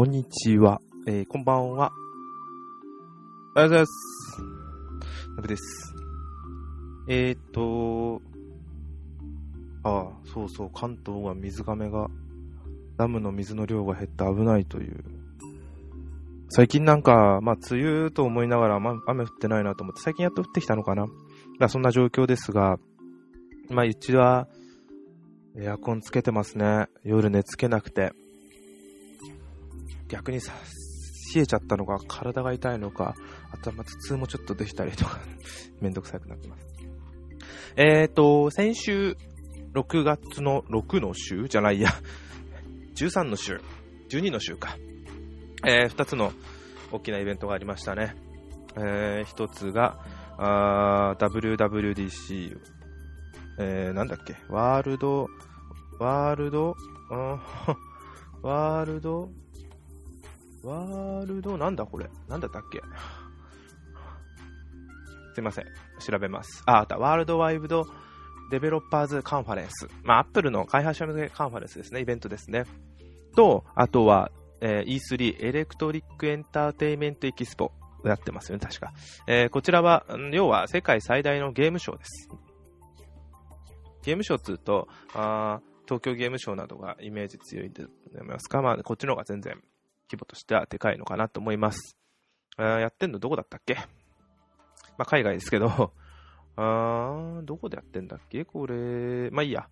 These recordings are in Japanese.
こんにちは。えー、こんばんは。おはようございます。なぶです。えーと、ああ、そうそう、関東は水がめが、ダムの水の量が減って危ないという。最近なんか、まあ、梅雨と思いながら、まあ、雨降ってないなと思って、最近やっと降ってきたのかな。まあ、そんな状況ですが、まあ、うちは、エアコンつけてますね。夜寝つけなくて。逆にさ、冷えちゃったのか、体が痛いのか、頭頭痛もちょっとできたりとか、めんどくさくなってます。えーと、先週、6月の6の週じゃないや、13の週、12の週か。えー、2つの大きなイベントがありましたね。えー、1つが、WWDC、えー、なんだっけ、 World、World、World、World、なんだこれ？なんだったっけ？すいません。調べます。あ、あった。 Worldwide Developers Conference。まあ、アップルの開発者向けカンファレンスですね。イベントですね。と、あとは、えー E3 Electric Entertainment Expo やってますよね、確か。えーこちらは、要は世界最大のゲームショーです。ゲームショーっつうと、あ東京ゲームショーなどがイメージ強いと思いますか、まあ、こっちの方が全然規模としてはでかいのかなと思います。あやってんのどこだったっけ？まあ、海外ですけど、あーどこでやってんだっけ？これ、まあいいや。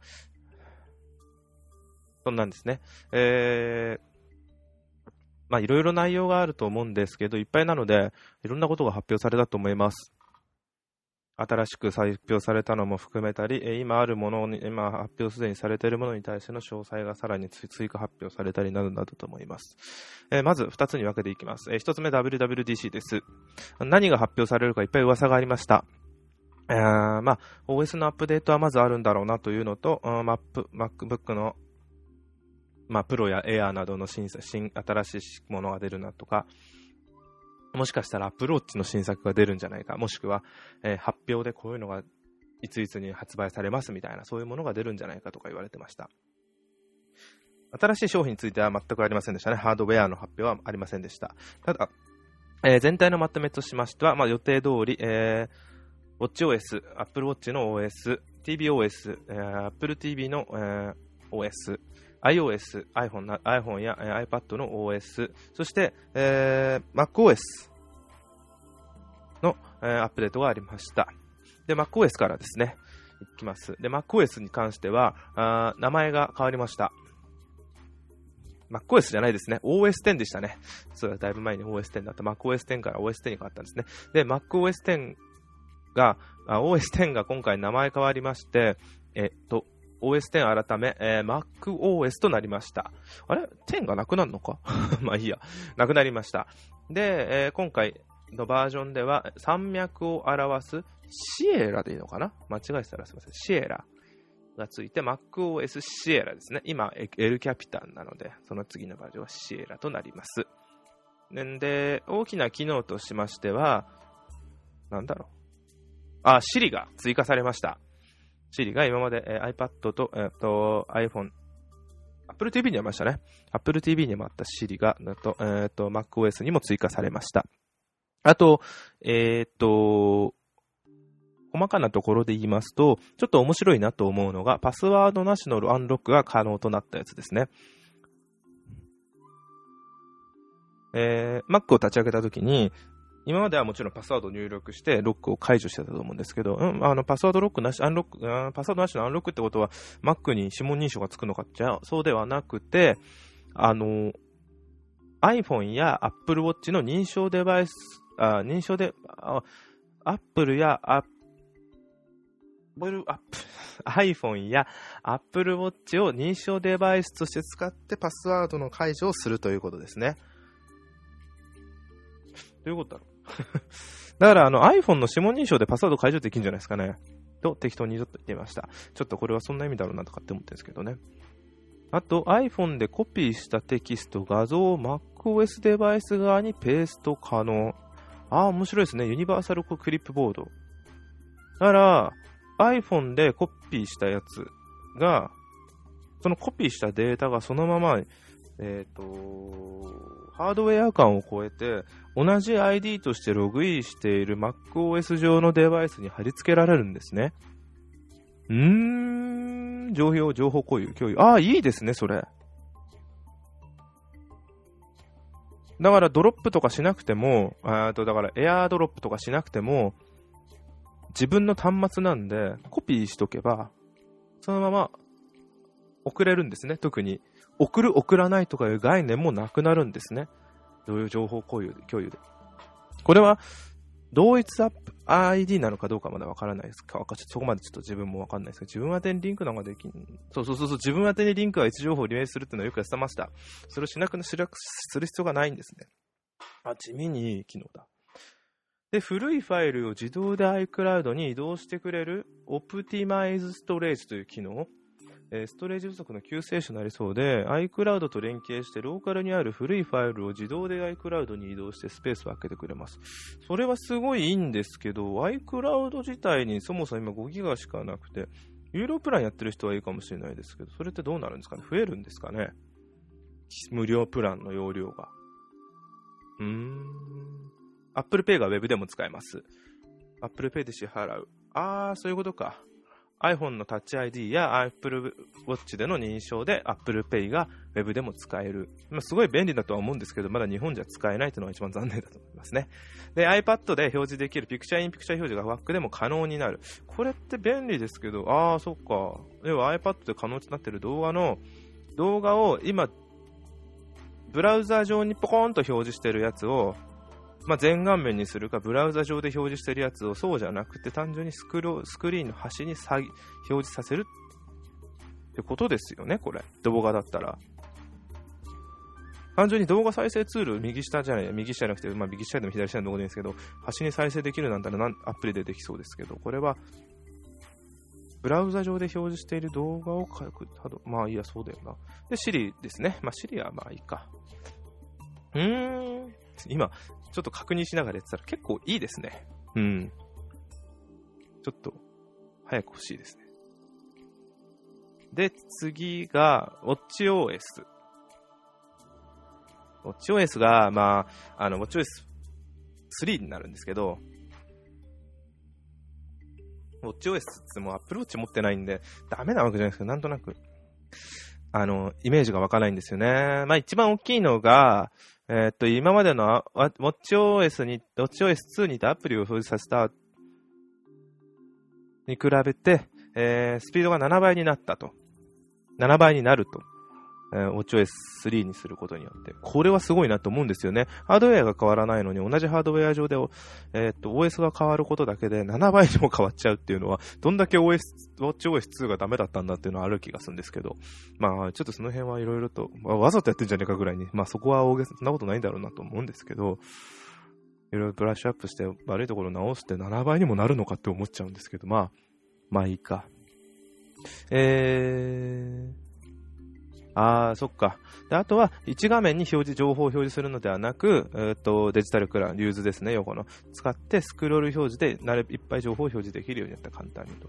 そんなんですね。えー、まあいろいろ内容があると思うんですけど、いっぱいなので、いろんなことが発表されたと思います。新しく再発表されたのも含めたり、今あるものに、今発表すでにされているものに対しての詳細がさらに追加発表されたりなどなどと思います。えーまず2つに分けていきます。え1つ目 WWDC です。何が発表されるかいっぱい噂がありました。えーまあ、OS のアップデートはまずあるんだろうなというのと、マップ MacBook の、まあ、プロや Air などの新新新しいものが出るなとか、もしかしたら Apple Watch の新作が出るんじゃないか、もしくは、えー発表でこういうのがいついつに発売されますみたいな、そういうものが出るんじゃないかとか言われてました。新しい商品については全くありませんでしたね。ハードウェアの発表はありませんでした。ただ、えー全体のまとめとしましては、まあ、予定通り、えー、WatchOS、Apple Watch の OS、tvOS、えー Apple TV の、えー OS、iOS、iPhone iPhone や、iPad の OS、そして、えー MacOS の、えーアップデートがありました。で、MacOS からですね、いきます。で、MacOS に関しては、あ名前が変わりました。MacOS じゃないですね。OS10 でしたね。それはだいぶ前に OS10 だった。MacOS10 から OS10 に変わったんですね。で、MacOS10 が、OS10 が今回名前変わりまして、えっと、OS10 改め、えー MacOS となりました。あれ ?10 がなくなるのか？まあいいや。なくなりました。で、えー今回のバージョンでは、山脈を表すシエラでいいのかな？間違えてたらすいません。シエラがついて MacOS シエラですね。今、L キャピタンなので、その次のバージョンはシエラとなります。んで、大きな機能としましては、なんだろう。あ、Siri が追加されました。Siri が今まで、えー iPad と,、えーと iPhone、Apple TV にありましたね。Apple TV にもあった Siri が、えーとえーと MacOS にも追加されました。あと、えっ、と、細かなところで言いますと、ちょっと面白いなと思うのが、パスワードなしのアンロックが可能となったやつですね。えー、Mac を立ち上げたときに、今まではもちろんパスワードを入力してロックを解除してたと思うんですけど、うん、あの、パスワードロックなし、アンロック、あパスワードなしのアンロックってことは、Mac に指紋認証がつくのかじゃそうではなくて、あの、iPhone や Apple Watch の認証デバイス、あ認証で、Apple や Apple、iPhone や Apple Watch を認証デバイスとして使ってパスワードの解除をするということですね。どういうことだろう？だからあの iPhone の指紋認証でパスワード解除できるんじゃないですかね。と適当にちょっと言ってました。ちょっとこれはそんな意味だろうなとかって思ってるんですけどね。あと iPhone でコピーしたテキスト、画像を MacOS デバイス側にペースト可能。ああ、面白いですね。ユニバーサルクリップボード。だから、iPhone でコピーしたやつが、そのコピーしたデータがそのままえっ、と、ハードウェア間を超えて、同じ ID としてログインしている MacOS 上のデバイスに貼り付けられるんですね。うーん、情報、情報共有、共有。ああ、いいですね、それ。だからドロップとかしなくても、あとだからエアードロップとかしなくても、自分の端末なんでコピーしとけば、そのまま送れるんですね。特に、送る、送らないとかいう概念もなくなるんですね。どういう情報共有で。共有でこれは、同一アップ ID なのかどうかまだわからないですかそこまでちょっと自分もわかんないですけど、自分宛てにリンクなんかできん。そうそうそうそう、自分宛てにリンクは位置情報をリメイするっていうのはよくやってました。それをしなくする必要がないんですね。あ、地味にいい機能だ。で、古いファイルを自動で iCloud に移動してくれる Optimize Storage という機能。えストレージ不足の救世主になりそうで、iCloud と連携してローカルにある古いファイルを自動で iCloud に移動してスペースを空けてくれます。それはすごいいいんですけど、iCloud 自体にそもそも今5ギガしかなくて、有料プランやってる人はいいかもしれないですけど、それってどうなるんですかね？増えるんですかね？無料プランの容量が。うーん。Apple Pay が Web でも使えます。Apple Pay で支払う。あー、そういうことか。iPhone の Touch ID や Apple Watch での認証で Apple Pay が Web でも使える。まあ、すごい便利だとは思うんですけど、まだ日本じゃ使えないというのが一番残念だと思いますね。で、iPad で表示できるピクチャーインピクチャー表示が Mac でも可能になる。これって便利ですけど、ああ、そっか。要は iPad で可能になっている動画の、動画を今、ブラウザ上にポコーンと表示してるやつをまあ、全画面にするか、ブラウザ上で表示してるやつをそうじゃなくて、単純にスクロスクリーンの端に表示させるってことですよね、これ。動画だったら。単純に動画再生ツール、右下じゃない、右下じゃなくて、まあ、右下でも左下でもどこでいいですけど、端に再生できるなんたらアプリでできそうですけど、これは、ブラウザ上で表示している動画を書く。まあいいや、そうだよな。で、Siri ですね。まあ Siri はまあいいか。うーん。今、ちょっと確認しながらやってたら結構いいですね。うん。ちょっと、早く欲しいですね。で、次が、WatchOS。WatchOS が、まあ、あの、WatchOS3 になるんですけど、WatchOS ってもう Apple Watch 持ってないんで、ダメなわけじゃないですけど、なんとなく、あの、イメージが湧かないんですよね。まあ一番大きいのが、えー、っと、今までの WatchOS に、WatchOS2 にアプリを表示させたに比べて、えー、スピードが7倍になったと。7倍になると。えー、WatchOS3 にすることによって。これはすごいなと思うんですよね。ハードウェアが変わらないのに、同じハードウェア上で、えー、っと、OS が変わることだけで7倍にも変わっちゃうっていうのは、どんだけ OS、WatchOS2 がダメだったんだっていうのはある気がするんですけど、まあ、ちょっとその辺はいろいろと、まあ、わざとやってんじゃねえかぐらいに、まあそこは大げさ、そんなことないんだろうなと思うんですけど、いろいろブラッシュアップして悪いところを直して7倍にもなるのかって思っちゃうんですけど、まあ、まあいいか。えー、ああ、そっか。で、あとは、1画面に表示、情報を表示するのではなく、えっ、と、デジタルクラウン、リューズですね、横の。使って、スクロール表示で、なるいっぱい情報を表示できるようになった、簡単にと。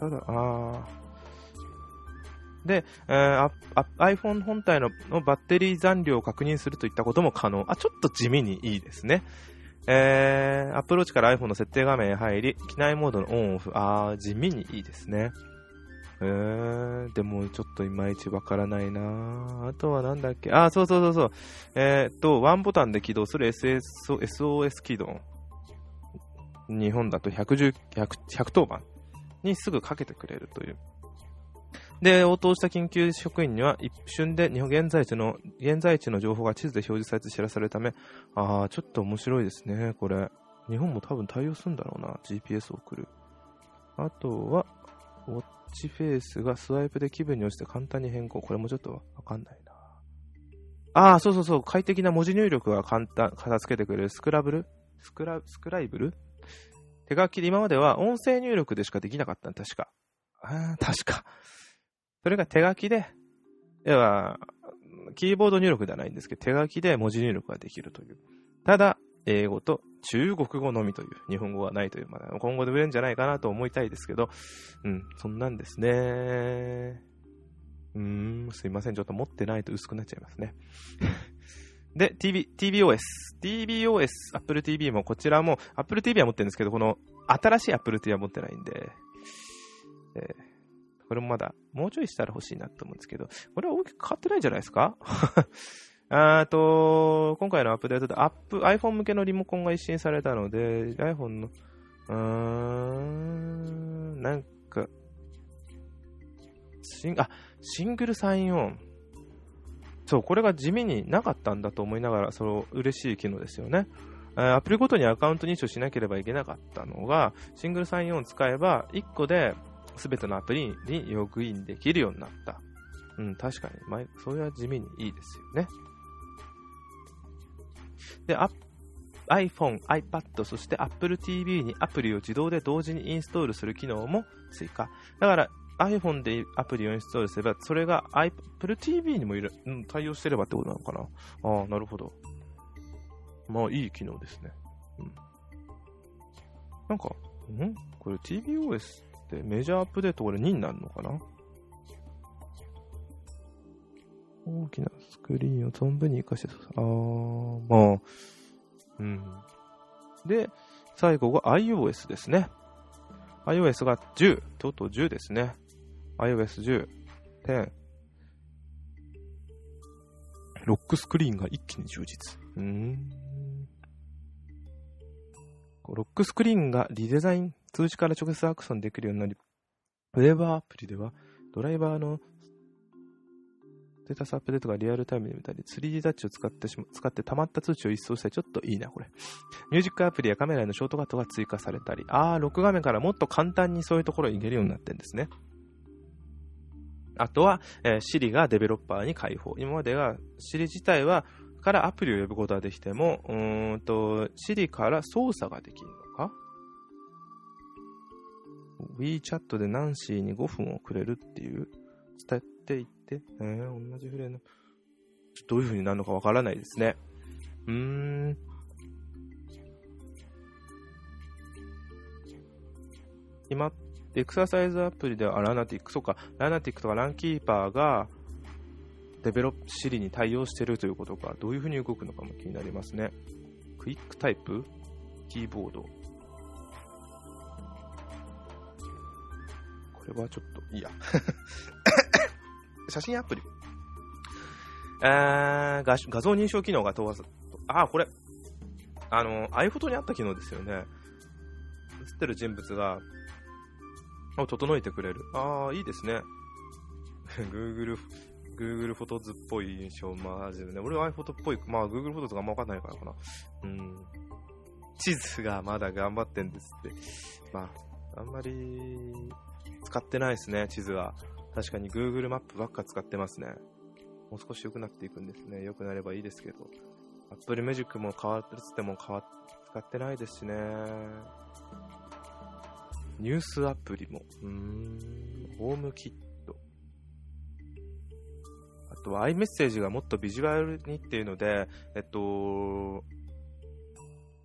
ただ、ああ。で、えー、iPhone 本体ののバッテリー残量を確認するといったことも可能。あ、ちょっと地味にいいですね。えー、アプローチから iPhone の設定画面へ入り、機内モードのオンオフ。あー、地味にいいですね。えー、でもちょっといまいちわからないなあとはなんだっけ？あ、そうそうそうそう。えー、っと、ワンボタンで起動する SS SOS 起動。日本だと110、100、110番にすぐかけてくれるという。で、応答した緊急職員には一瞬で日本現在地の、現在地の情報が地図で表示されて知らされるため、ああ、ちょっと面白いですね、これ。日本も多分対応するんだろうな、GPS を送る。あとは、ウォッチフェイスがスワイプで気分に応じて簡単に変更。これもちょっとわかんないな。ああ、そうそうそう、快適な文字入力が簡単、片付けてくれるスクラブル？スクラ、スクライブル？手書きで今までは音声入力でしかできなかった確か。ああ、確か。それが手書きで、要は、キーボード入力ではないんですけど、手書きで文字入力ができるという。ただ、英語と中国語のみという、日本語がないという、まあ、今後で売れるんじゃないかなと思いたいですけど、うん、そんなんですね。うーん、すいません。ちょっと持ってないと薄くなっちゃいますね。で、TV、TBOS。TBOS、Apple TV も、こちらも、Apple TV は持ってるんですけど、この、新しい Apple TV は持ってないんで、えー、これもまだ、もうちょいしたら欲しいなと思うんですけど、これは大きく変わってないんじゃないですか？あと、今回のアップデートで、アップ、iPhone 向けのリモコンが一新されたので、iPhone の、うーん、なんか、シン、あ、シングルサインオン。そう、これが地味になかったんだと思いながら、その嬉しい機能ですよね。アプリごとにアカウント認証しなければいけなかったのが、シングルサインオン使えば、1個で全てのアプリにログインできるようになった。うん、確かに、まそれは地味にいいですよね。で、iPhone、iPad、そして Apple TV にアプリを自動で同時にインストールする機能も追加。だから iPhone でアプリをインストールすれば、それが Apple TV にもいる、うん、対応してればってことなのかな。ああ、なるほど。まあ、いい機能ですね。うん。なんか、ん？これ TBOS ってメジャーアップデートこれ2になるのかな？大きなスクリーンを存分に活かして、あー、まあ、うん。で、最後が iOS ですね。iOS が10、とうとう10ですね。iOS10、10。ロックスクリーンが一気に充実。うん。ロックスクリーンがリデザイン、通知から直接アクションできるようになり、ウェブアプリではドライバーのステータスアップデートがリアルタイムで見たり、3D タッチを使ってしま、使って溜まった通知を一掃したり、ちょっといいな、これ。ミュージックアプリやカメラへのショートカットが追加されたり、あー、録画面からもっと簡単にそういうところに行けるようになってるんですね。あとは、えー、Siri がデベロッパーに開放。今までは Siri 自体は、からアプリを呼ぶことができても、うーんと、Siri から操作ができるの ?WeChat でナンシーに5分をくれるっていう、伝えていって、えー、同じフレーム。どういう風になるのかわからないですね。うーん。今エクササイズアプリでは、ラナティック、そうか、ラナティックとかランキーパーが、デベロップシリに対応してるということか、どういうふうに動くのかも気になりますね。クイックタイプ？キーボード。これはちょっと、いいや。写真アプリ。えー、画画像認証機能が問わず、あ、これ、あの、iPhoto にあった機能ですよね。映ってる人物がを整えてくれる。ああ、いいですね。Google、Google フォトズっぽい印象、マジでね。俺は iPhoto っぽい、まあ Google フォトズがあんまわかんないからかな。うん。地図がまだ頑張ってんですって。まあ、あんまり使ってないですね、地図は。確かに Google マップばっか使ってますね。もう少し良くなっていくんですね。良くなればいいですけど。Apple Music も変わってつっても変わ使ってないですしね。ニュースアプリも。うーん、ホームキット。あとは iMessage がもっとビジュアルにっていうので、えっと、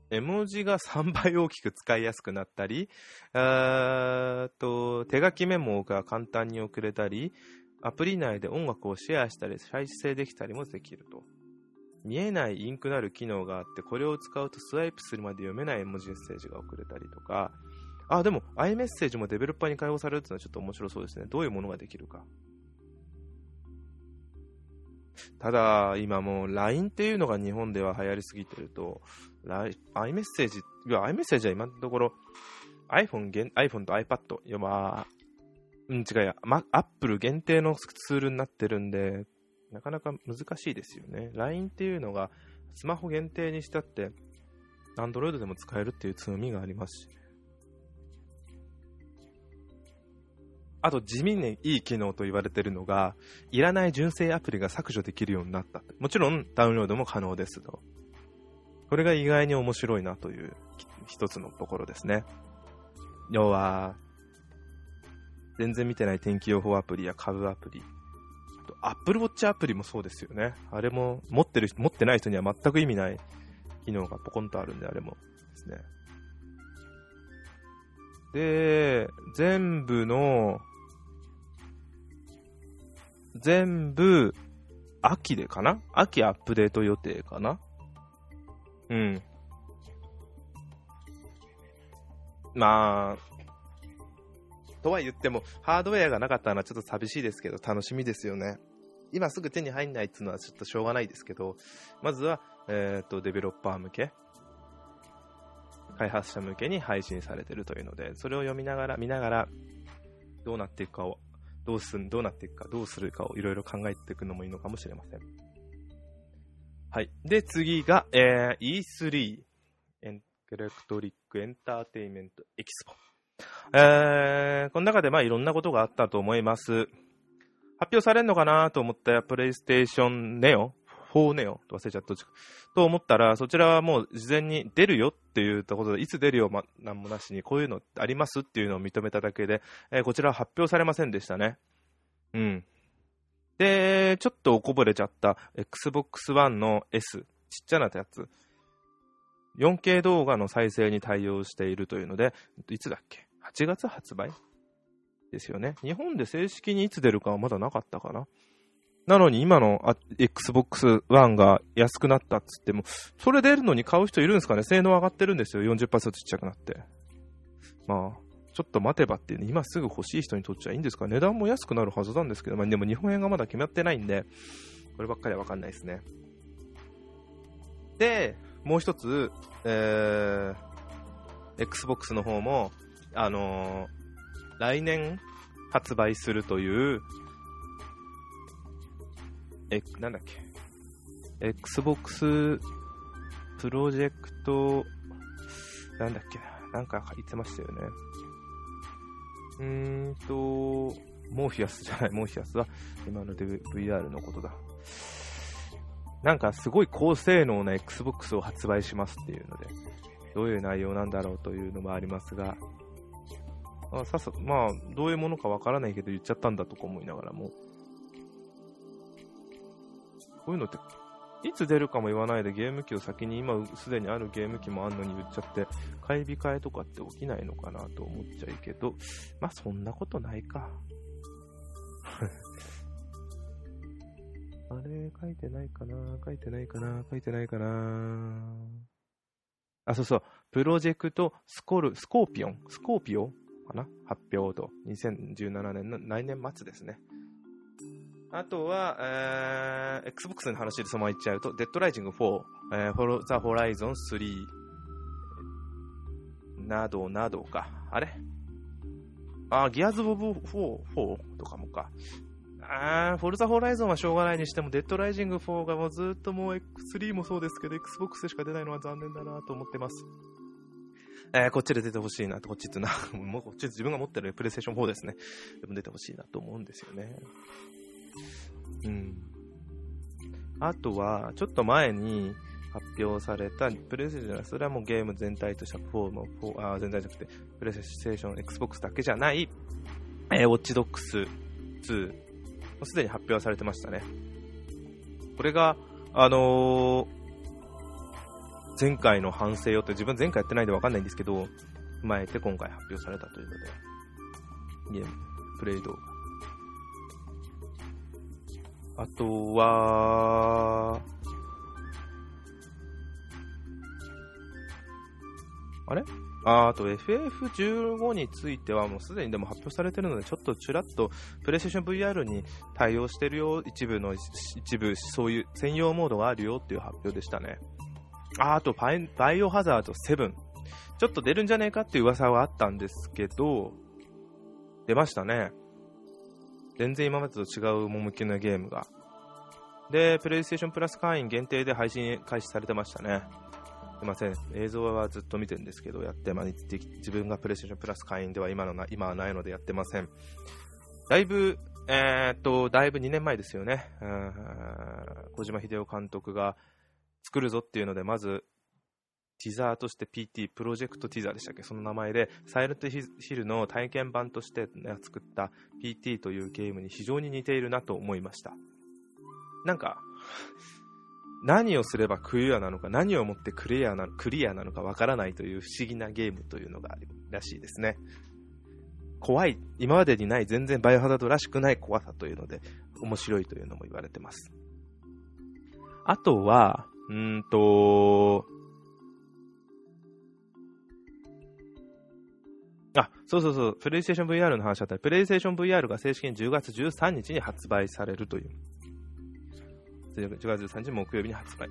絵文字が3倍大きく使いやすくなったり、あと手書きメモが簡単に送れたり、アプリ内で音楽をシェアしたり再生できたりもできると。見えないインクなる機能があって、これを使うとスワイプするまで読めない絵文字メッセージが送れたりとか、あ、でも iMessage もデベロッパーに開放されるっていうのはちょっと面白そうですね。どういうものができるか。ただ、今もう LINE っていうのが日本では流行りすぎてると、iMessage、いや、iMessage は今のところ iPhone, iPhone と iPad、いやまあ、うん、違うや、ま、Apple 限定のツールになってるんで、なかなか難しいですよね。LINE っていうのがスマホ限定にしたって、Android でも使えるっていう強みがありますし、あと地味にいい機能と言われてるのが、いらない純正アプリが削除できるようになった。もちろんダウンロードも可能ですと。これが意外に面白いなという一つのところですね。要は、全然見てない天気予報アプリや株アプリ、アップルウォッチアプリもそうですよね。あれも持ってる持ってない人には全く意味ない機能がポコンとあるんで、あれもですね。で、全部の、全部、秋でかな？秋アップデート予定かな？うん。まあ、とは言っても、ハードウェアがなかったのはちょっと寂しいですけど、楽しみですよね。今すぐ手に入んないっていうのはちょっとしょうがないですけど、まずは、えっ、ー、と、デベロッパー向け、開発者向けに配信されてるというので、それを読みながら、見ながら、どうなっていくかを、どうすん、どうなっていくか、どうするかをいろいろ考えていくのもいいのかもしれません。はい。で、次が、えー、E3、エンレクトリックエンターテイメントエキスポ。えー、この中でまあいろんなことがあったと思います。発表されるのかなと思ったプレイステーションネオ4ネオと忘れちゃった。と思ったら、そちらはもう事前に出るよっていうことで、いつ出るよ、ま、なんもなしに、こういうのありますっていうのを認めただけで、えー、こちらは発表されませんでしたね。うん。で、ちょっとおこぼれちゃった Xbox One の S、ちっちゃなやつ。4K 動画の再生に対応しているというので、いつだっけ ?8 月発売？ですよね。日本で正式にいつ出るかはまだなかったかな。なのに今の Xbox One が安くなったっつっても、それ出るのに買う人いるんですかね？性能上がってるんですよ。40%ちっちゃくなって。まあ、ちょっと待てばって、ね、今すぐ欲しい人にとっちゃいいんですか？値段も安くなるはずなんですけど、まあでも日本円がまだ決まってないんで、こればっかりはわかんないですね。で、もう一つ、えー、Xbox の方も、あのー、来年発売するという、え、なんだっけ、Xbox プロジェクト、なんだっけな、なんか言ってましたよね。うーんと、モーフィアスじゃない、モーフィアスは今の VR のことだ。なんかすごい高性能な Xbox を発売しますっていうので、どういう内容なんだろうというのもありますが、まあ、ささまあ、どういうものかわからないけど言っちゃったんだとか思いながらも、こういうのって、いつ出るかも言わないでゲーム機を先に今すでにあるゲーム機もあんのに言っちゃって、買い控えとかって起きないのかなと思っちゃいけど、まあそんなことないか。あれ、書いてないかな書いてないかな書いてないかなあ、そうそう。プロジェクトスコル、スコーピオンスコーピオかな？発表と。2017年の来年末ですね。あとは、えー、Xbox の話でそのまま言っちゃうと、デッドライジング4、えー、ザ・ホライゾン3、などなどか。あれ？あ、ギアズ・オブ・4、4とかもか。あー、フォルザホライゾンはしょうがないにしても、デッドライジング4がもうずっともう X3 もそうですけど、Xbox しか出ないのは残念だなと思ってます。えー、こっちで出てほしいなと、こっちってな、もうこっち自分が持ってるプレイステーション4ですね。でも出てほしいなと思うんですよね。うん。あとは、ちょっと前に発表された、プレイステーションそれはもうゲーム全体とした4の、4あ全体じゃなくて、プレイステーション、Xbox だけじゃない、えー、ウォッチドックス2、すでに発表されてましたね。これが、あのー、前回の反省をって自分前回やってないんでわかんないんですけど、踏まえて今回発表されたというので、ゲーム、プレイ動画。あとは、あれ？ああと FF15 についてはもうすでにでも発表されてるので、ちょっとちらっとプレイステーション VR に対応してるよ、一部の、一部そういう専用モードがあるよっていう発表でしたね。ああとバイ、バイオハザード7。ちょっと出るんじゃねえかっていう噂はあったんですけど、出ましたね。全然今までと違う趣のゲームが。で、プレイステーションプラス会員限定で配信開始されてましたね。いません、映像はずっと見てるんですけど、やってま自分がプレイステーションプラス会員では今のな今はないのでやってません。だいぶ、えー、っと、だいぶ2年前ですよね。小島秀夫監督が作るぞっていうので、まず、ティザーとして PT、プロジェクトティザーでしたっけ？その名前で、サイレントヒルの体験版として作った PT というゲームに非常に似ているなと思いました。なんか、何をすればクリアなのか、何をもってクリアなクリアなのかわからないという不思議なゲームというのがあるらしいですね。怖い、今までにない全然バイオハザードらしくない怖さというので、面白いというのも言われてます。あとは、うんと、あ、そうそうそう、プレイステーション VR の話だったら、プレイステーション VR が正式に10月13日に発売されるという。10月13日木曜日に発売。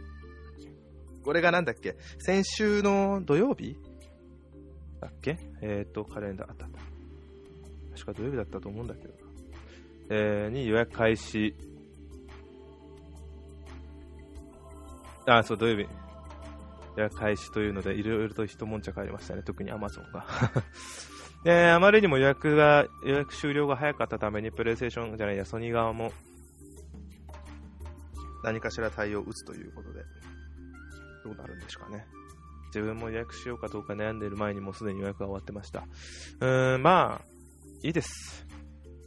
これがなんだっけ？先週の土曜日？だっけ？えっ、ー、と、カレンダーあった。確か土曜日だったと思うんだけどえー、に予約開始。あ、そう、土曜日。予約開始というので、いろいろと一悶着ありましたね。特に Amazon が。で、あまりにも予約が、予約終了が早かったために、プレイステーションじゃないや、ソニー側も、何かしら対応を打つということで、どうなるんでしょうかね。自分も予約しようかどうか悩んでいる前にもうすでに予約が終わってました。うーん、まあ、いいです。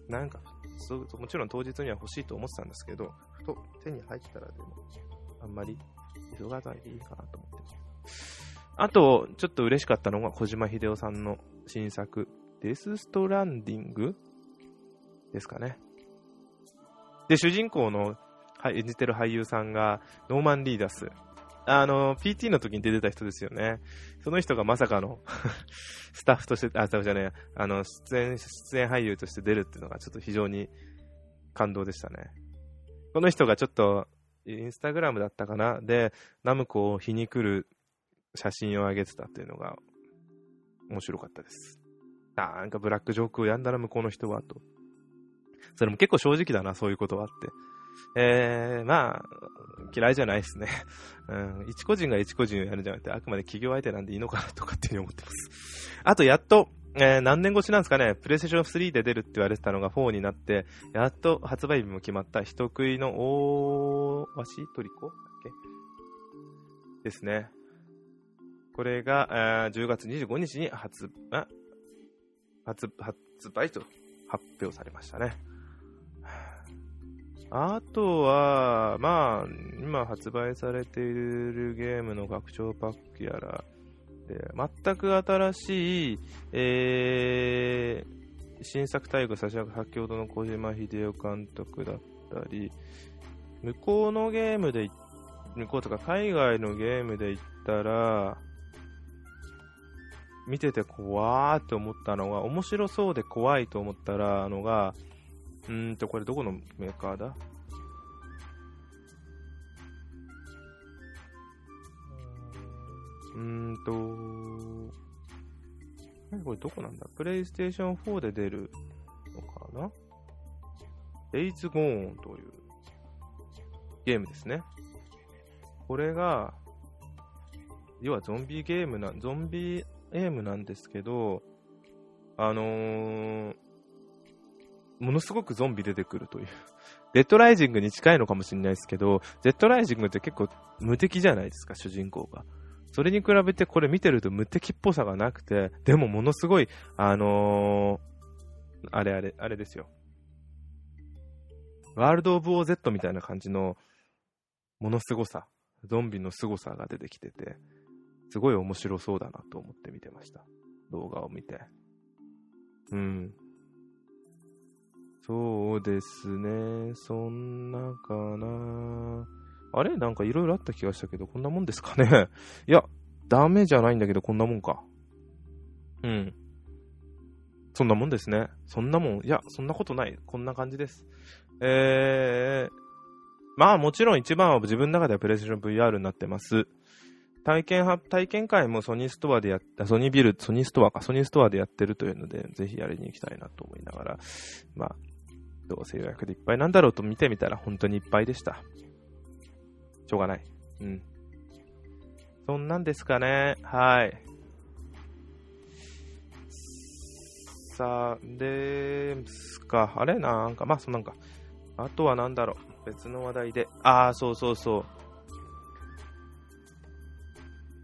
なんか、もちろん当日には欲しいと思ってたんですけど、ふと手に入ったらでも、あんまり急がないでいいかなと思って。あと、ちょっと嬉しかったのが小島秀夫さんの新作、デスストランディングですかね。で、主人公のはい演じてる俳優さんがノーマン・リーダス。あの、PT の時に出てた人ですよね。その人がまさかの スタッフとして、あ、スタッフじゃない、あの、出演、出演俳優として出るっていうのがちょっと非常に感動でしたね。この人がちょっと、インスタグラムだったかな？で、ナムコを皮肉る写真を上げてたっていうのが面白かったです。なんかブラックジョークをやんだら向こうの人はと。それも結構正直だな、そういうことはって。えー、まあ、嫌いじゃないですね。うん、一個人が一個人をやるんじゃなくて、あくまで企業相手なんでいいのかなとかっていうふうに思ってます。あと、やっと、えー、何年越しなんですかね、プレイステーション3で出るって言われてたのが4になって、やっと発売日も決まった人食いの大鷲トリコだっけ？ですね。これがえ、10月25日に発、あ発、発売と発表されましたね。あとは、まあ、今発売されているゲームの拡張パックやら、で全く新しい、えー、新作大会、先ほどの小島秀夫監督だったり、向こうのゲームで、向こうとか海外のゲームで言ったら、見てて怖ーって思ったのが、面白そうで怖いと思ったらのが、うんと、これどこのメーカーだ？うんと、これどこなんだ？プレイステーション4で出るのかな ?Days Gone というゲームですね。これが、要はゾンビゲームな、ゾンビゲームなんですけど、あのー、ものすごくゾンビ出てくるという。デッドライジングに近いのかもしれないですけど、デッドライジングって結構無敵じゃないですか、主人公が。それに比べてこれ見てると無敵っぽさがなくて、でもものすごい、あのー、あれあれ、あれですよ。ワールド・オブ・オー・ゼットみたいな感じの、ものすごさ、ゾンビの凄さが出てきてて、すごい面白そうだなと思って見てました。動画を見て。うん。そうですね。そんなかな。あれ？なんかいろいろあった気がしたけど、こんなもんですかね？いや、ダメじゃないんだけど、こんなもんか。うん。そんなもんですね。そんなもん、いや、そんなことない。こんな感じです。えー、まあもちろん一番は自分の中ではプレイステーション VR になってます。体験体験会もソニーストアでやった、ソニービル、ソニーストアか、ソニーストアでやってるというので、ぜひやりに行きたいなと思いながら、まあ、どうせ予約でいっぱいなんだろうと見てみたら本当にいっぱいでした。しょうがない。うん。そんなんですかね。はい。さあ、ですか。あれ？なんか、まあ、そんなんか。あとはなんだろう。別の話題で。ああ、そうそうそ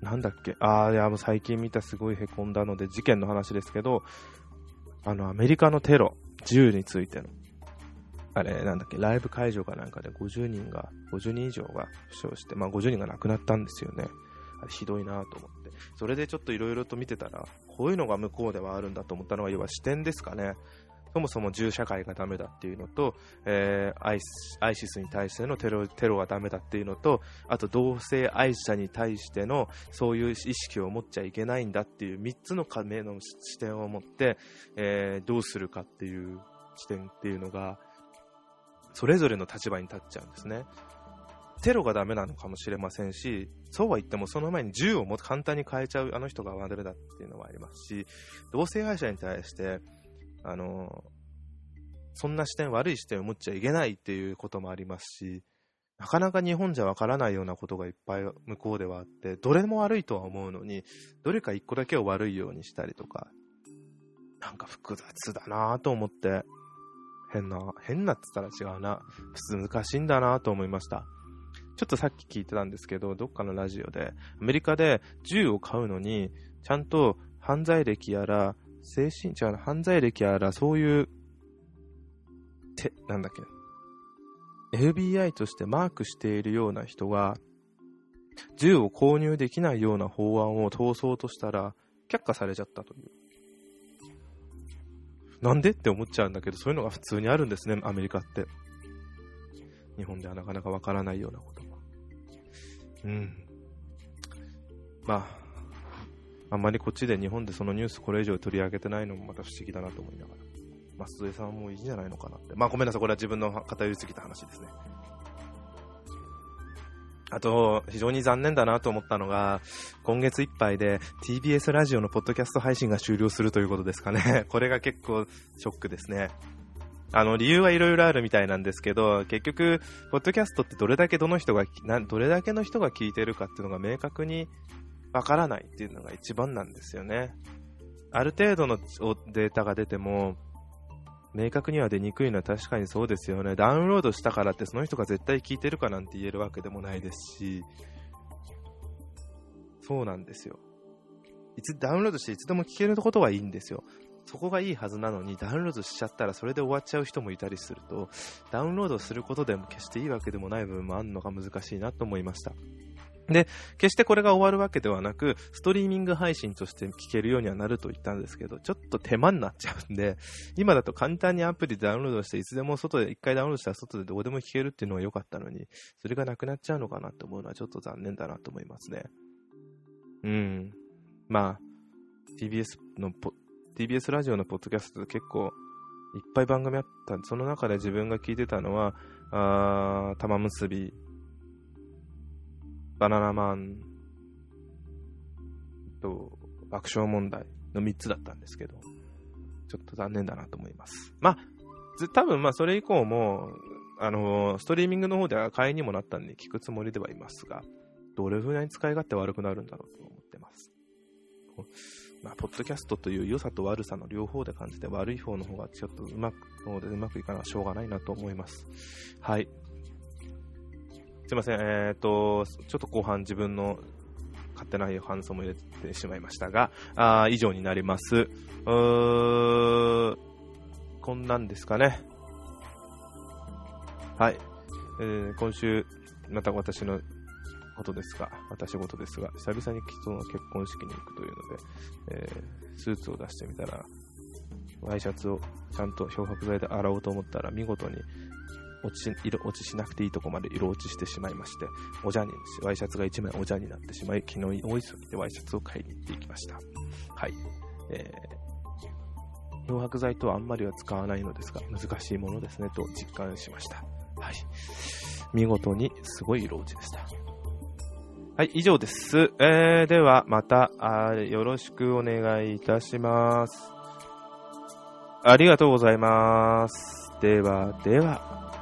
う。なんだっけ？ああ、いや、もう最近見たすごい凹んだので、事件の話ですけど、あの、アメリカのテロ、銃についての。あれ、なんだっけ、ライブ会場かなんかで50人が、50人以上が負傷して、まあ50人が亡くなったんですよね。あれひどいなと思って。それでちょっといろいろと見てたら、こういうのが向こうではあるんだと思ったのは、要は視点ですかね。そもそも銃社会がダメだっていうのと、えー、アイアイシスに対してのテロテロがダメだっていうのと、あと同性愛者に対してのそういう意識を持っちゃいけないんだっていう3つの目の視点を持って、えー、どうするかっていう視点っていうのが、それぞれの立場に立っちゃうんですね。テロがダメなのかもしれませんし、そうは言ってもその前に銃をも簡単に変えちゃうあの人がワンデルだっていうのはありますし、同性愛者に対して、あの、そんな視点、悪い視点を持っちゃいけないっていうこともありますし、なかなか日本じゃわからないようなことがいっぱい向こうではあって、どれも悪いとは思うのに、どれか一個だけを悪いようにしたりとか、なんか複雑だなぁと思って、変な、変なって言ったら違うな。普通難しいんだなと思いました。ちょっとさっき聞いてたんですけど、どっかのラジオで、アメリカで銃を買うのに、ちゃんと犯罪歴やら、精神、違う犯罪歴やら、そういう、て、なんだっけ、FBI としてマークしているような人が、銃を購入できないような法案を通そうとしたら、却下されちゃったという。なんでって思っちゃうんだけど、そういうのが普通にあるんですね、アメリカって。日本ではなかなかわからないようなことも。うん。まあ、あんまりこっちで日本でそのニュースこれ以上取り上げてないのもまた不思議だなと思いながら。松添さんもいいんじゃないのかなって。まあごめんなさい、これは自分の偏りすぎた話ですね。あと、非常に残念だなと思ったのが、今月いっぱいで TBS ラジオのポッドキャスト配信が終了するということですかね。これが結構ショックですね。あの、理由はいろいろあるみたいなんですけど、結局、ポッドキャストってどれだけどの人が、どれだけの人が聞いてるかっていうのが明確にわからないっていうのが一番なんですよね。ある程度のデータが出ても、明確には出にくいのは確かにそうですよね。ダウンロードしたからってその人が絶対聞いてるかなんて言えるわけでもないですし、そうなんですよ。いつ、ダウンロードしていつでも聞けることはいいんですよ。そこがいいはずなのに、ダウンロードしちゃったらそれで終わっちゃう人もいたりすると、ダウンロードすることでも決していいわけでもない部分もあるのが難しいなと思いました。で、決してこれが終わるわけではなく、ストリーミング配信として聞けるようにはなると言ったんですけど、ちょっと手間になっちゃうんで、今だと簡単にアプリダウンロードして、いつでも外で、一回ダウンロードしたら外でどこでも聞けるっていうのは良かったのに、それがなくなっちゃうのかなと思うのはちょっと残念だなと思いますね。うん。まあ、TBS の TBS ラジオのポッドキャストで結構いっぱい番組あった。その中で自分が聞いてたのは、あ玉結び、バナナマンと爆笑問題の3つだったんですけど、ちょっと残念だなと思います。まあ、多分まあそれ以降も、あのー、ストリーミングの方では会員にもなったんで聞くつもりではいますが、どれぐらい使い勝手悪くなるんだろうと思ってます。まあ、ポッドキャストという良さと悪さの両方で感じて、悪い方の方がちょっとうまく、うまくいかないしょうがないなと思います。はい。すいません、えっ、ー、と、ちょっと後半自分の勝手な感想も入れてしまいましたが、あ以上になります。うーこんなんですかね。はい。えー、今週、また私のことですが、私事ですが、久々に人の結婚式に行くというので、えー、スーツを出してみたら、ワイシャツをちゃんと漂白剤で洗おうと思ったら、見事に落ち色落ちしなくていいとこまで色落ちしてしまいまして、おじゃに、ワイシャツが1枚おじゃになってしまい、昨日大急ぎでワイシャツを買いに行っていきました。はい。えー、漂白剤とはあんまりは使わないのですが、難しいものですね、と実感しました。はい。見事にすごい色落ちでした。はい、以上です。えー、では、またあ、よろしくお願いいたします。ありがとうございます。では、では。